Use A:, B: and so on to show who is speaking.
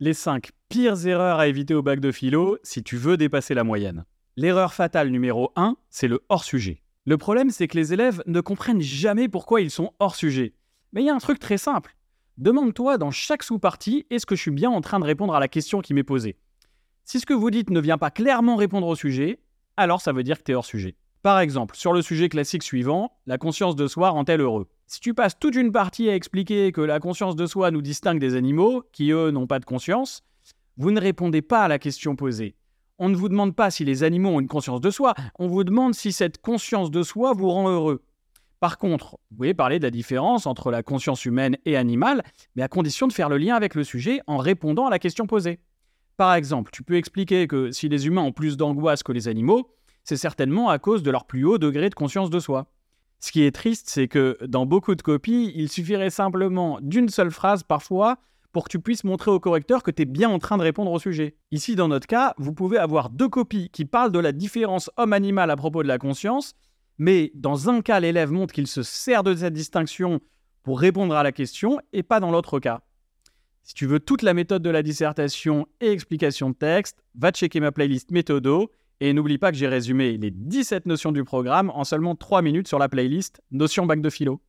A: Les 5 pires erreurs à éviter au bac de philo si tu veux dépasser la moyenne. L'erreur fatale numéro 1, c'est le hors-sujet. Le problème, c'est que les élèves ne comprennent jamais pourquoi ils sont hors sujet. Mais il y a un truc très simple. Demande-toi dans chaque sous-partie, est-ce que je suis bien en train de répondre à la question qui m'est posée? Si ce que vous dites ne vient pas clairement répondre au sujet, alors ça veut dire que tu es hors sujet. Par exemple, sur le sujet classique suivant, la conscience de soi rend-elle heureux? Si tu passes toute une partie à expliquer que la conscience de soi nous distingue des animaux, qui eux n'ont pas de conscience, vous ne répondez pas à la question posée. On ne vous demande pas si les animaux ont une conscience de soi, on vous demande si cette conscience de soi vous rend heureux. Par contre, vous pouvez parler de la différence entre la conscience humaine et animale, mais à condition de faire le lien avec le sujet en répondant à la question posée. Par exemple, tu peux expliquer que si les humains ont plus d'angoisse que les animaux, c'est certainement à cause de leur plus haut degré de conscience de soi. Ce qui est triste, c'est que dans beaucoup de copies, il suffirait simplement d'une seule phrase parfois pour que tu puisses montrer au correcteur que tu es bien en train de répondre au sujet. Ici, dans notre cas, vous pouvez avoir deux copies qui parlent de la différence homme-animal à propos de la conscience, mais dans un cas, l'élève montre qu'il se sert de cette distinction pour répondre à la question, et pas dans l'autre cas. Si tu veux toute la méthode de la dissertation et explication de texte, va checker ma playlist Méthodo, et n'oublie pas que j'ai résumé les 17 notions du programme en seulement 3 minutes sur la playlist Notions bac de philo.